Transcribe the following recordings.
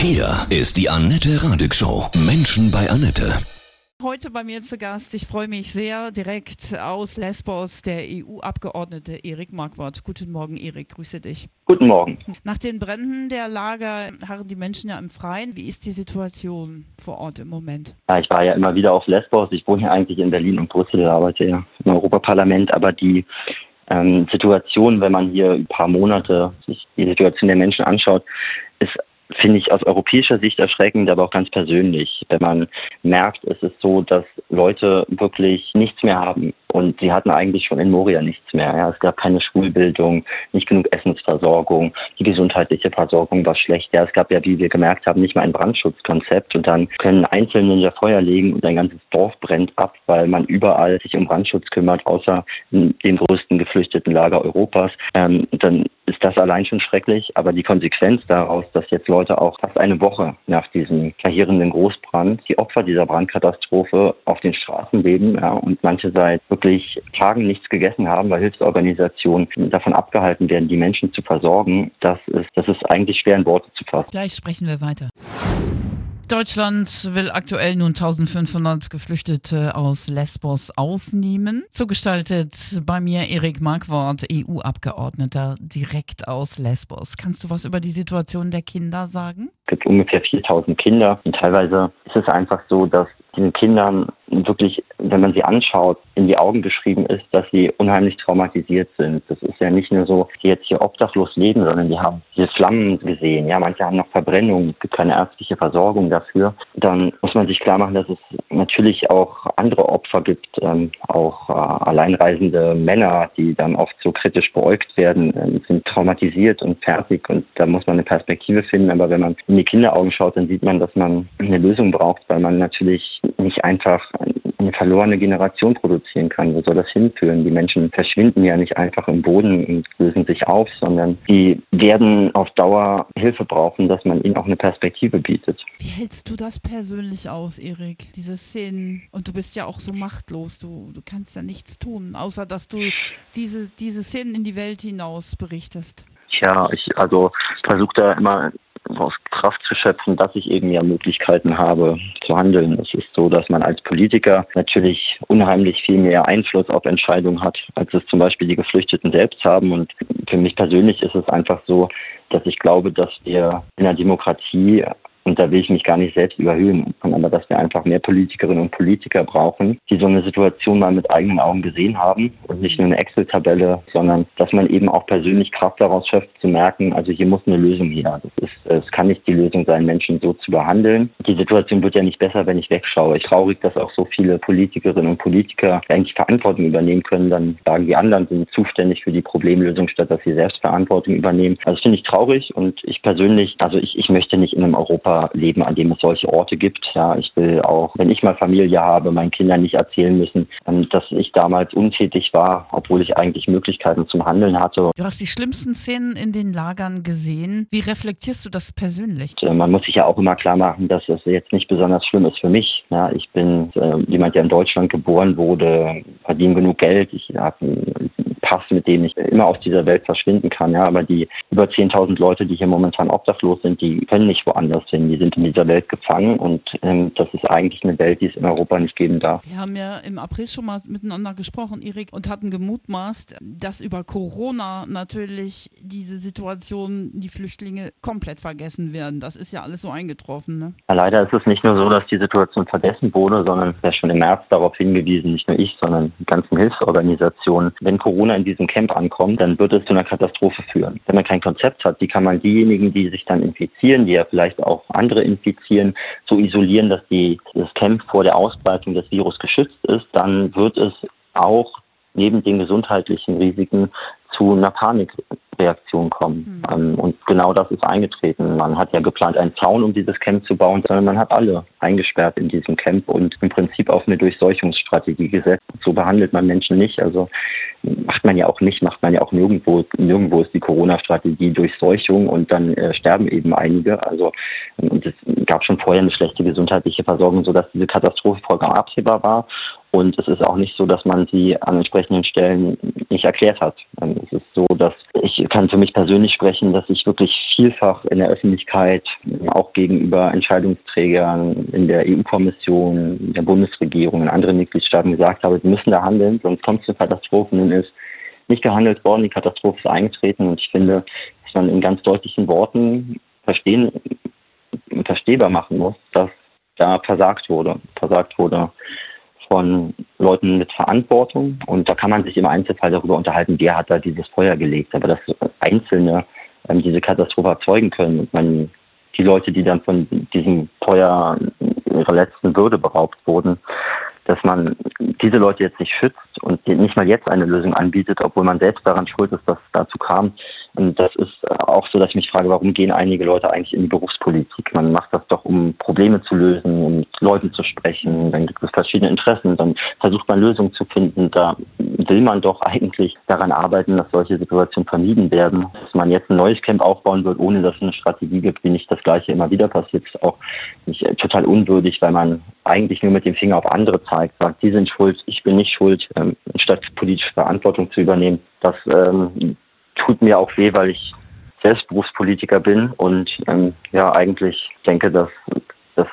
Hier ist die Annette Radig Show. Menschen bei Annette. Heute bei mir zu Gast, ich freue mich sehr, direkt aus Lesbos, der EU-Abgeordnete Erik Marquardt. Guten Morgen, Erik, grüße dich. Guten Morgen. Nach den Bränden der Lager harren die Menschen ja im Freien. Wie ist die Situation vor Ort im Moment? Ja, ich war ja immer wieder auf Lesbos. Ich wohne hier eigentlich in Berlin und Brüssel, arbeite ja im Europaparlament, aber die ähm, Situation, wenn man hier ein paar Monate sich die Situation der Menschen anschaut, ist finde ich aus europäischer Sicht erschreckend, aber auch ganz persönlich, wenn man merkt, es ist so, dass Leute wirklich nichts mehr haben. Und sie hatten eigentlich schon in Moria nichts mehr. Ja, es gab keine Schulbildung, nicht genug Essensversorgung, die gesundheitliche Versorgung war schlecht. Ja, es gab ja, wie wir gemerkt haben, nicht mal ein Brandschutzkonzept. Und dann können Einzelne in der Feuer legen und ein ganzes Dorf brennt ab, weil man überall sich um Brandschutz kümmert, außer in dem größten geflüchteten Lager Europas. Ähm, dann ist das allein schon schrecklich. Aber die Konsequenz daraus, dass jetzt Leute auch fast eine Woche nach diesem verheerenden Großbrand, die Opfer dieser Brandkatastrophe auf den Straßen leben ja, und manche seit wirklich Tagen nichts gegessen haben, weil Hilfsorganisationen davon abgehalten werden, die Menschen zu versorgen, das ist, das ist eigentlich schwer in Worte zu fassen. Gleich sprechen wir weiter. Deutschland will aktuell nun 1500 Geflüchtete aus Lesbos aufnehmen. Zugestaltet bei mir Erik Marquardt, EU-Abgeordneter direkt aus Lesbos. Kannst du was über die Situation der Kinder sagen? Es gibt ungefähr 4000 Kinder und teilweise ist es einfach so, dass den Kindern wirklich, wenn man sie anschaut, in die Augen geschrieben ist, dass sie unheimlich traumatisiert sind. Das ist ja nicht nur so, die jetzt hier obdachlos leben, sondern die haben diese Flammen gesehen. Ja, manche haben noch Verbrennungen, es gibt keine ärztliche Versorgung dafür. Dann muss man sich klar machen, dass es natürlich auch andere Opfer gibt, ähm, auch äh, alleinreisende Männer, die dann oft so kritisch beäugt werden, äh, sind traumatisiert und fertig und da muss man eine Perspektive finden. Aber wenn man in die Kinderaugen schaut, dann sieht man, dass man eine Lösung braucht, weil man natürlich nicht einfach eine verlorene Generation produzieren kann. Wo soll das hinführen? Die Menschen verschwinden ja nicht einfach im Boden und lösen sich auf, sondern die werden auf Dauer Hilfe brauchen, dass man ihnen auch eine Perspektive bietet. Wie hältst du das persönlich aus, Erik? Diese Szenen. Und du bist ja auch so machtlos. Du, du kannst ja nichts tun, außer dass du diese, diese Szenen in die Welt hinaus berichtest. Tja, ich also versuche da immer aus Kraft zu schöpfen, dass ich eben ja Möglichkeiten habe zu handeln. Es ist so, dass man als Politiker natürlich unheimlich viel mehr Einfluss auf Entscheidungen hat, als es zum Beispiel die Geflüchteten selbst haben. Und für mich persönlich ist es einfach so, dass ich glaube, dass wir in der Demokratie und da will ich mich gar nicht selbst überhöhen, aber dass wir einfach mehr Politikerinnen und Politiker brauchen, die so eine Situation mal mit eigenen Augen gesehen haben und nicht nur eine Excel-Tabelle, sondern dass man eben auch persönlich Kraft daraus schöpft, zu merken, also hier muss eine Lösung her. Das ist, es kann nicht die Lösung sein, Menschen so zu behandeln. Die Situation wird ja nicht besser, wenn ich wegschaue. Ich traurig, dass auch so viele Politikerinnen und Politiker eigentlich Verantwortung übernehmen können. Dann sagen die anderen sind zuständig für die Problemlösung, statt dass sie selbst Verantwortung übernehmen. Also finde ich traurig und ich persönlich, also ich, ich möchte nicht in einem Europa leben, an dem es solche Orte gibt. Ja, ich will auch, wenn ich mal Familie habe, meinen Kindern nicht erzählen müssen, ähm, dass ich damals untätig war, obwohl ich eigentlich Möglichkeiten zum Handeln hatte. Du hast die schlimmsten Szenen in den Lagern gesehen. Wie reflektierst du das persönlich? Äh, man muss sich ja auch immer klar machen, dass es jetzt nicht besonders schlimm ist für mich. Ja, ich bin äh, jemand, der in Deutschland geboren wurde, verdiene genug Geld. Ich habe Pass, mit dem ich immer aus dieser Welt verschwinden kann. Ja, aber die über 10.000 Leute, die hier momentan obdachlos sind, die können nicht woanders hin die sind in dieser Welt gefangen und ähm, das ist eigentlich eine Welt, die es in Europa nicht geben darf. Wir haben ja im April schon mal miteinander gesprochen, Erik, und hatten gemutmaßt, dass über Corona natürlich diese Situation, die Flüchtlinge komplett vergessen werden. Das ist ja alles so eingetroffen. Ne? Ja, leider ist es nicht nur so, dass die Situation vergessen wurde, sondern ja schon im März darauf hingewiesen, nicht nur ich, sondern die ganzen Hilfsorganisationen. Wenn Corona in diesem Camp ankommt, dann wird es zu einer Katastrophe führen. Wenn man kein Konzept hat, wie kann man diejenigen, die sich dann infizieren, die ja vielleicht auch andere infizieren, so isolieren, dass die, das Camp vor der Ausbreitung des Virus geschützt ist, dann wird es auch neben den gesundheitlichen Risiken zu einer Panikreaktion kommen. Mhm. und genau das ist eingetreten. Man hat ja geplant, einen Zaun um dieses Camp zu bauen, sondern man hat alle eingesperrt in diesem Camp und im Prinzip auf eine Durchseuchungsstrategie gesetzt. So behandelt man Menschen nicht. Also macht man ja auch nicht, macht man ja auch nirgendwo. Nirgendwo ist die Corona-Strategie Durchseuchung und dann äh, sterben eben einige. Also und es gab schon vorher eine schlechte gesundheitliche Versorgung, sodass diese Katastrophe vollkommen absehbar war. Und es ist auch nicht so, dass man sie an entsprechenden Stellen nicht erklärt hat. Ähm, es ist so, dass ich kann für mich persönlich sprechen, dass ich wirklich vielfach in der Öffentlichkeit, auch gegenüber Entscheidungsträgern in der EU-Kommission, der Bundesregierung, in anderen Mitgliedstaaten gesagt habe, wir müssen da handeln, sonst kommt es zu Katastrophen. Nun ist nicht gehandelt worden, die Katastrophe ist eingetreten und ich finde, dass man in ganz deutlichen Worten verstehen, verstehbar machen muss, dass da versagt wurde. Versagt wurde von Leuten mit Verantwortung. Und da kann man sich im Einzelfall darüber unterhalten, wer hat da dieses Feuer gelegt. Aber dass Einzelne ähm, diese Katastrophe erzeugen können und man die Leute, die dann von diesem Feuer ihrer letzten Würde beraubt wurden, dass man diese Leute jetzt nicht schützt und nicht mal jetzt eine Lösung anbietet, obwohl man selbst daran schuld ist, dass es dazu kam. Und das ist auch so, dass ich mich frage, warum gehen einige Leute eigentlich in die Berufspolitik? Man macht das doch, um Probleme zu lösen, um mit Leuten zu sprechen. Dann gibt es verschiedene Interessen. Dann versucht man Lösungen zu finden. Da will man doch eigentlich daran arbeiten, dass solche Situationen vermieden werden. Dass man jetzt ein neues Camp aufbauen wird, ohne dass es eine Strategie gibt, wie nicht das Gleiche immer wieder passiert, ist auch nicht total unwürdig, weil man eigentlich nur mit dem Finger auf andere zeigt, sagt, die sind schuld, ich bin nicht schuld, ähm, statt politische Verantwortung zu übernehmen. Das ähm, tut mir auch weh, weil ich selbst Berufspolitiker bin und ähm, ja eigentlich denke, dass, dass,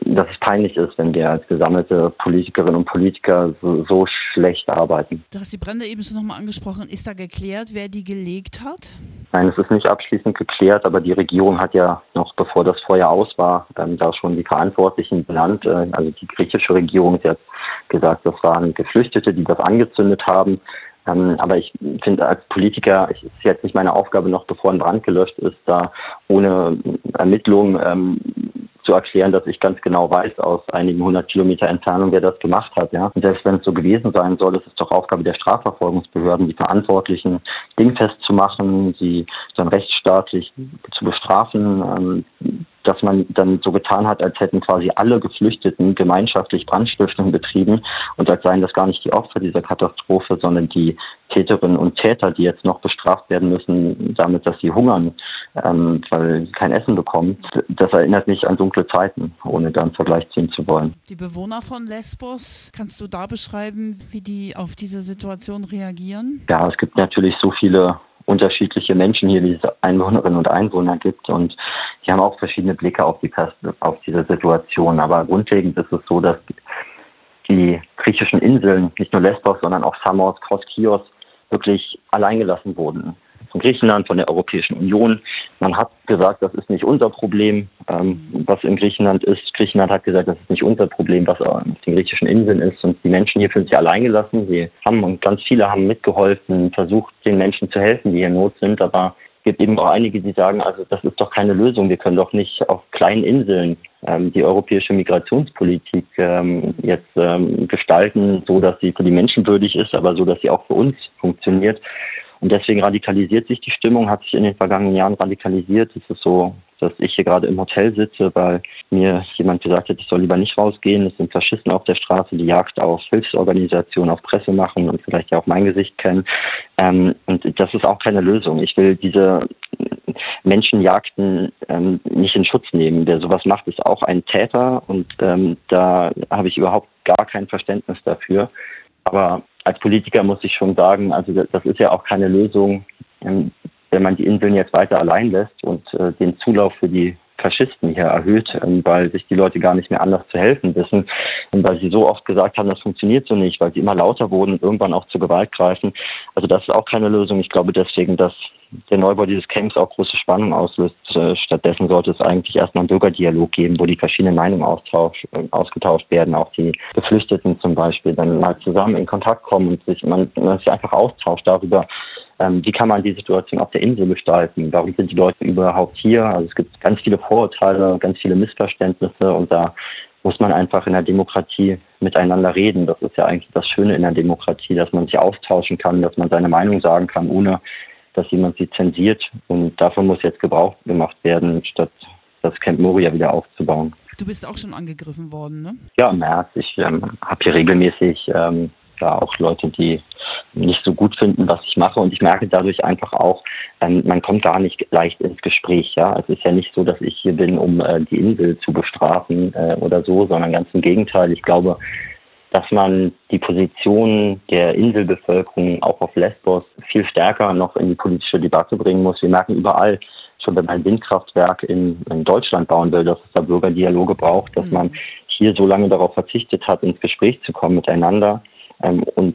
dass es peinlich ist, wenn wir als gesammelte Politikerinnen und Politiker so, so schlecht arbeiten. Du hast die Brände eben schon nochmal angesprochen. Ist da geklärt, wer die gelegt hat? Nein, es ist nicht abschließend geklärt, aber die Regierung hat ja noch bevor das Feuer aus war, ähm, da schon die Verantwortlichen benannt. Äh, also die griechische Regierung, hat gesagt, das waren Geflüchtete, die das angezündet haben. Ähm, aber ich finde als Politiker, es ist jetzt nicht meine Aufgabe, noch bevor ein Brand gelöscht ist, da ohne Ermittlung ähm, zu erklären, dass ich ganz genau weiß aus einigen hundert Kilometer Entfernung, wer das gemacht hat. Ja? Und selbst wenn es so gewesen sein soll, ist es doch Aufgabe der Strafverfolgungsbehörden, die Verantwortlichen dingfest zu machen, sie dann rechtsstaatlich zu bestrafen. Ähm, dass man dann so getan hat, als hätten quasi alle Geflüchteten gemeinschaftlich Brandstiftung betrieben und als seien das gar nicht die Opfer dieser Katastrophe, sondern die Täterinnen und Täter, die jetzt noch bestraft werden müssen, damit, dass sie hungern, ähm, weil sie kein Essen bekommen. Das erinnert mich an dunkle Zeiten, ohne da einen Vergleich ziehen zu wollen. Die Bewohner von Lesbos, kannst du da beschreiben, wie die auf diese Situation reagieren? Ja, es gibt natürlich so viele unterschiedliche Menschen hier, es Einwohnerinnen und Einwohner gibt. Und die haben auch verschiedene Blicke auf, die, auf diese Situation. Aber grundlegend ist es so, dass die griechischen Inseln, nicht nur Lesbos, sondern auch Samos, Kos, Kios, wirklich alleingelassen wurden von Griechenland, von der Europäischen Union. Man hat gesagt, das ist nicht unser Problem, ähm, was in Griechenland ist. Griechenland hat gesagt, das ist nicht unser Problem, was auf den griechischen Inseln ist. Und die Menschen hier fühlen sich alleingelassen. Sie haben und ganz viele haben mitgeholfen, versucht, den Menschen zu helfen, die hier in Not sind. Aber es gibt eben auch einige, die sagen, also das ist doch keine Lösung. Wir können doch nicht auf kleinen Inseln ähm, die europäische Migrationspolitik ähm, jetzt ähm, gestalten, so dass sie für die Menschen würdig ist, aber so dass sie auch für uns funktioniert. Und deswegen radikalisiert sich die Stimmung, hat sich in den vergangenen Jahren radikalisiert. Es ist so, dass ich hier gerade im Hotel sitze, weil mir jemand gesagt hat, ich soll lieber nicht rausgehen. Es sind Faschisten auf der Straße, die Jagd auf Hilfsorganisationen, auf Presse machen und vielleicht ja auch mein Gesicht kennen. Ähm, und das ist auch keine Lösung. Ich will diese Menschenjagden ähm, nicht in Schutz nehmen. Wer sowas macht, ist auch ein Täter und ähm, da habe ich überhaupt gar kein Verständnis dafür. Aber als Politiker muss ich schon sagen, also das ist ja auch keine Lösung, ähm, wenn man die Inseln jetzt weiter allein lässt und äh, den Zulauf für die Faschisten hier erhöht, ähm, weil sich die Leute gar nicht mehr anders zu helfen wissen und weil sie so oft gesagt haben, das funktioniert so nicht, weil sie immer lauter wurden und irgendwann auch zur Gewalt greifen. Also das ist auch keine Lösung. Ich glaube deswegen, dass der Neubau dieses Camps auch große Spannung auslöst. Äh, stattdessen sollte es eigentlich erstmal einen Bürgerdialog geben, wo die verschiedenen Meinungen äh, ausgetauscht werden, auch die Geflüchteten zum Beispiel, dann mal zusammen in Kontakt kommen und sich, man, man sich einfach austauscht darüber, ähm, wie kann man die Situation auf der Insel gestalten? Warum sind die Leute überhaupt hier? Also es gibt ganz viele Vorurteile, ganz viele Missverständnisse und da muss man einfach in der Demokratie miteinander reden. Das ist ja eigentlich das Schöne in der Demokratie, dass man sich austauschen kann, dass man seine Meinung sagen kann, ohne dass jemand sie zensiert. Und davon muss jetzt Gebrauch gemacht werden, statt das Camp Moria wieder aufzubauen. Du bist auch schon angegriffen worden, ne? Ja, im März. Ich ähm, habe hier regelmäßig ähm, ja, auch Leute, die nicht so gut finden, was ich mache. Und ich merke dadurch einfach auch, ähm, man kommt gar nicht leicht ins Gespräch. Ja, es ist ja nicht so, dass ich hier bin, um äh, die Insel zu bestrafen äh, oder so, sondern ganz im Gegenteil. Ich glaube, dass man die Position der Inselbevölkerung auch auf Lesbos viel stärker noch in die politische Debatte bringen muss. Wir merken überall, schon wenn man ein Windkraftwerk in, in Deutschland bauen will, dass es da Bürgerdialoge braucht, dass mhm. man hier so lange darauf verzichtet hat, ins Gespräch zu kommen miteinander ähm, und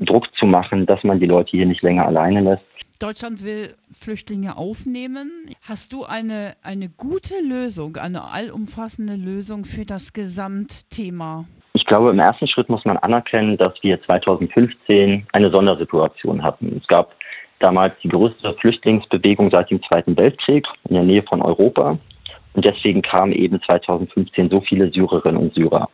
Druck zu machen, dass man die Leute hier nicht länger alleine lässt. Deutschland will Flüchtlinge aufnehmen. Hast du eine, eine gute Lösung, eine allumfassende Lösung für das Gesamtthema? Ich glaube, im ersten Schritt muss man anerkennen, dass wir 2015 eine Sondersituation hatten. Es gab damals die größte Flüchtlingsbewegung seit dem Zweiten Weltkrieg in der Nähe von Europa. Und deswegen kamen eben 2015 so viele Syrerinnen und Syrer.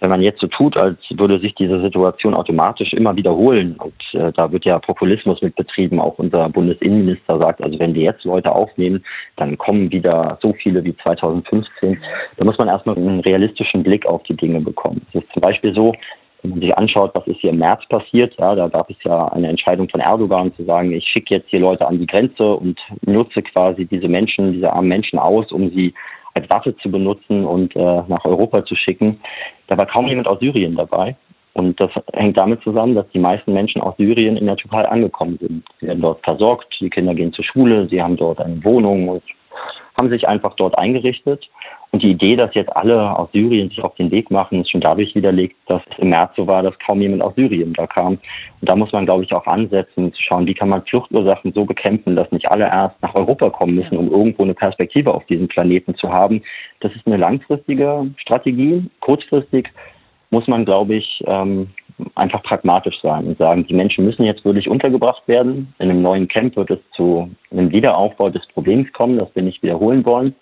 Wenn man jetzt so tut, als würde sich diese Situation automatisch immer wiederholen, und äh, da wird ja Populismus mit betrieben, auch unser Bundesinnenminister sagt, also wenn wir jetzt Leute aufnehmen, dann kommen wieder so viele wie 2015. Da muss man erstmal einen realistischen Blick auf die Dinge bekommen. Es ist zum Beispiel so, wenn man sich anschaut, was ist hier im März passiert, ja, da gab es ja eine Entscheidung von Erdogan zu sagen, ich schicke jetzt hier Leute an die Grenze und nutze quasi diese Menschen, diese armen Menschen aus, um sie als Waffe zu benutzen und äh, nach Europa zu schicken. Da war kaum jemand aus Syrien dabei. Und das hängt damit zusammen, dass die meisten Menschen aus Syrien in der Türkei angekommen sind. Sie werden dort versorgt, die Kinder gehen zur Schule, sie haben dort eine Wohnung und haben sich einfach dort eingerichtet. Und die Idee, dass jetzt alle aus Syrien sich auf den Weg machen, ist schon dadurch widerlegt, dass es im März so war, dass kaum jemand aus Syrien da kam. Und da muss man, glaube ich, auch ansetzen, zu schauen, wie kann man Fluchtursachen so bekämpfen, dass nicht alle erst nach Europa kommen müssen, um irgendwo eine Perspektive auf diesem Planeten zu haben. Das ist eine langfristige Strategie. Kurzfristig muss man, glaube ich, ähm, einfach pragmatisch sein und sagen, die Menschen müssen jetzt wirklich untergebracht werden. In einem neuen Camp wird es zu einem Wiederaufbau des Problems kommen, das wir nicht wiederholen wollen.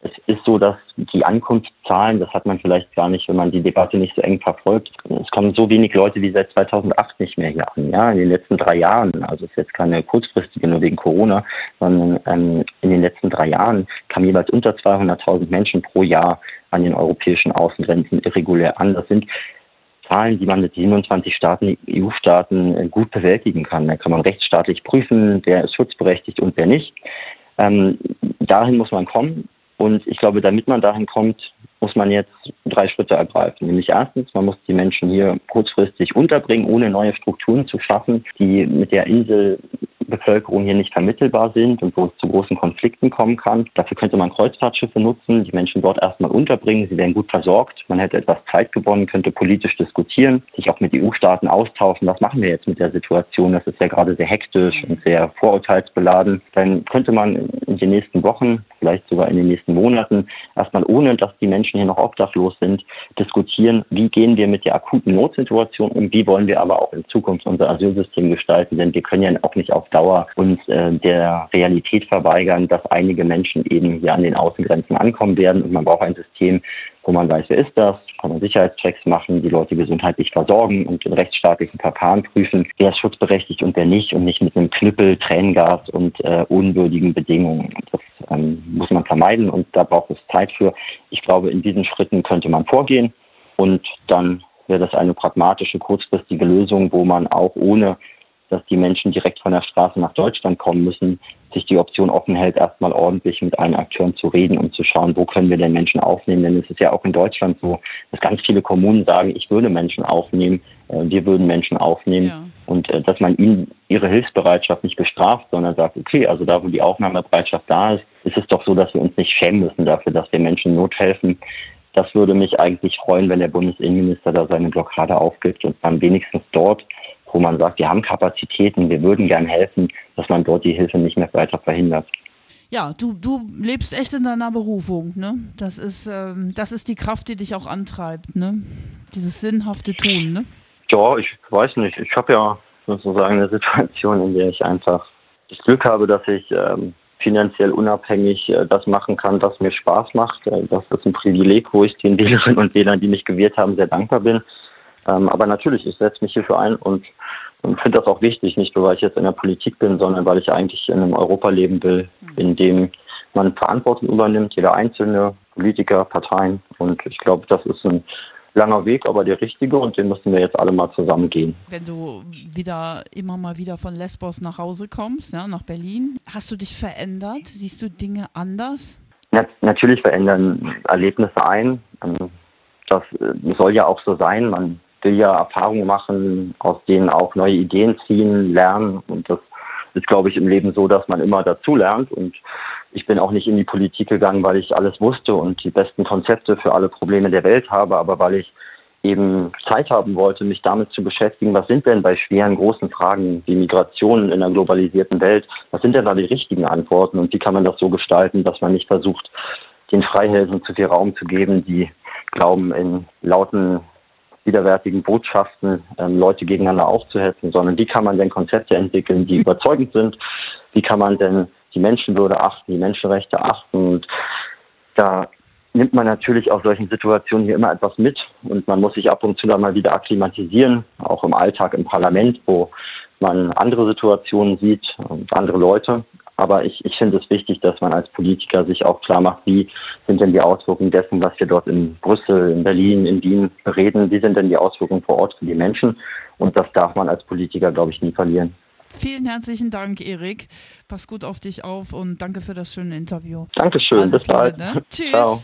Es ist so, dass die Ankunftszahlen, das hat man vielleicht gar nicht, wenn man die Debatte nicht so eng verfolgt, es kommen so wenig Leute wie seit 2008 nicht mehr hier an. Ja, in den letzten drei Jahren, also es ist jetzt keine kurzfristige nur wegen Corona, sondern ähm, in den letzten drei Jahren kamen jeweils unter 200.000 Menschen pro Jahr an den europäischen Außengrenzen irregulär an. Das sind Zahlen, die man mit 27 Staaten, EU-Staaten äh, gut bewältigen kann. Da kann man rechtsstaatlich prüfen, wer ist schutzberechtigt und wer nicht. Ähm, dahin muss man kommen. Und ich glaube, damit man dahin kommt, muss man jetzt drei Schritte ergreifen. Nämlich erstens, man muss die Menschen hier kurzfristig unterbringen, ohne neue Strukturen zu schaffen, die mit der Insel Bevölkerung hier nicht vermittelbar sind und wo es zu großen Konflikten kommen kann. Dafür könnte man Kreuzfahrtschiffe nutzen, die Menschen dort erstmal unterbringen, sie werden gut versorgt, man hätte etwas Zeit gewonnen, könnte politisch diskutieren, sich auch mit EU-Staaten austauschen, was machen wir jetzt mit der Situation, das ist ja gerade sehr hektisch und sehr vorurteilsbeladen. Dann könnte man in den nächsten Wochen, vielleicht sogar in den nächsten Monaten, erstmal ohne, dass die Menschen hier noch obdachlos sind, diskutieren, wie gehen wir mit der akuten Notsituation um, wie wollen wir aber auch in Zukunft unser Asylsystem gestalten, denn wir können ja auch nicht auf Dauer uns äh, der Realität verweigern, dass einige Menschen eben hier an den Außengrenzen ankommen werden und man braucht ein System, wo man weiß, wer ist das, kann man Sicherheitschecks machen, die Leute gesundheitlich versorgen und in rechtsstaatlichen Verfahren prüfen, wer ist schutzberechtigt und wer nicht und nicht mit einem Knüppel, Tränengas und äh, unwürdigen Bedingungen. Das ähm, muss man vermeiden und da braucht es Zeit für. Ich glaube, in diesen Schritten könnte man vorgehen und dann wäre das eine pragmatische, kurzfristige Lösung, wo man auch ohne dass die Menschen direkt von der Straße nach Deutschland kommen müssen, sich die Option offen hält, erstmal ordentlich mit allen Akteuren zu reden und zu schauen, wo können wir denn Menschen aufnehmen. Denn es ist ja auch in Deutschland so, dass ganz viele Kommunen sagen, ich würde Menschen aufnehmen, äh, wir würden Menschen aufnehmen. Ja. Und äh, dass man ihnen ihre Hilfsbereitschaft nicht bestraft, sondern sagt, okay, also da, wo die Aufnahmebereitschaft da ist, ist es doch so, dass wir uns nicht schämen müssen dafür, dass wir Menschen Not helfen. Das würde mich eigentlich freuen, wenn der Bundesinnenminister da seine Blockade aufgibt und dann wenigstens dort wo man sagt, wir haben Kapazitäten, wir würden gern helfen, dass man dort die Hilfe nicht mehr weiter verhindert. Ja, du, du lebst echt in deiner Berufung, ne? Das ist, ähm, das ist die Kraft, die dich auch antreibt, ne? Dieses sinnhafte Tun, ne? Ja, ich weiß nicht. Ich habe ja sozusagen eine Situation, in der ich einfach das Glück habe, dass ich ähm, finanziell unabhängig äh, das machen kann, was mir Spaß macht. Äh, das ist ein Privileg, wo ich den Wählerinnen und Wählern, die mich gewählt haben, sehr dankbar bin. Ähm, aber natürlich, ich setze mich hierfür ein und, und finde das auch wichtig, nicht nur weil ich jetzt in der Politik bin, sondern weil ich eigentlich in einem Europa leben will, mhm. in dem man Verantwortung übernimmt, jeder einzelne Politiker, Parteien. Und ich glaube, das ist ein langer Weg, aber der richtige und den müssen wir jetzt alle mal zusammen gehen. Wenn du wieder immer mal wieder von Lesbos nach Hause kommst, ja, nach Berlin, hast du dich verändert? Siehst du Dinge anders? Natürlich verändern Erlebnisse ein. Ähm, das äh, soll ja auch so sein. Man will ja Erfahrungen machen, aus denen auch neue Ideen ziehen, lernen. Und das ist, glaube ich, im Leben so, dass man immer dazu lernt. Und ich bin auch nicht in die Politik gegangen, weil ich alles wusste und die besten Konzepte für alle Probleme der Welt habe, aber weil ich eben Zeit haben wollte, mich damit zu beschäftigen, was sind denn bei schweren, großen Fragen wie Migration in einer globalisierten Welt, was sind denn da die richtigen Antworten und wie kann man das so gestalten, dass man nicht versucht, den Freihelden zu viel Raum zu geben, die glauben, in lauten, widerwärtigen Botschaften ähm, Leute gegeneinander aufzuhetzen, sondern wie kann man denn Konzepte entwickeln, die überzeugend sind, wie kann man denn die Menschenwürde achten, die Menschenrechte achten und da nimmt man natürlich aus solchen Situationen hier immer etwas mit und man muss sich ab und zu dann mal wieder akklimatisieren, auch im Alltag im Parlament, wo man andere Situationen sieht und andere Leute. Aber ich, ich finde es wichtig, dass man als Politiker sich auch klar macht, wie sind denn die Auswirkungen dessen, was wir dort in Brüssel, in Berlin, in Wien reden, wie sind denn die Auswirkungen vor Ort für die Menschen. Und das darf man als Politiker, glaube ich, nie verlieren. Vielen herzlichen Dank, Erik. Pass gut auf dich auf und danke für das schöne Interview. Dankeschön, Alles bis bald. Ne? Tschüss. Ciao.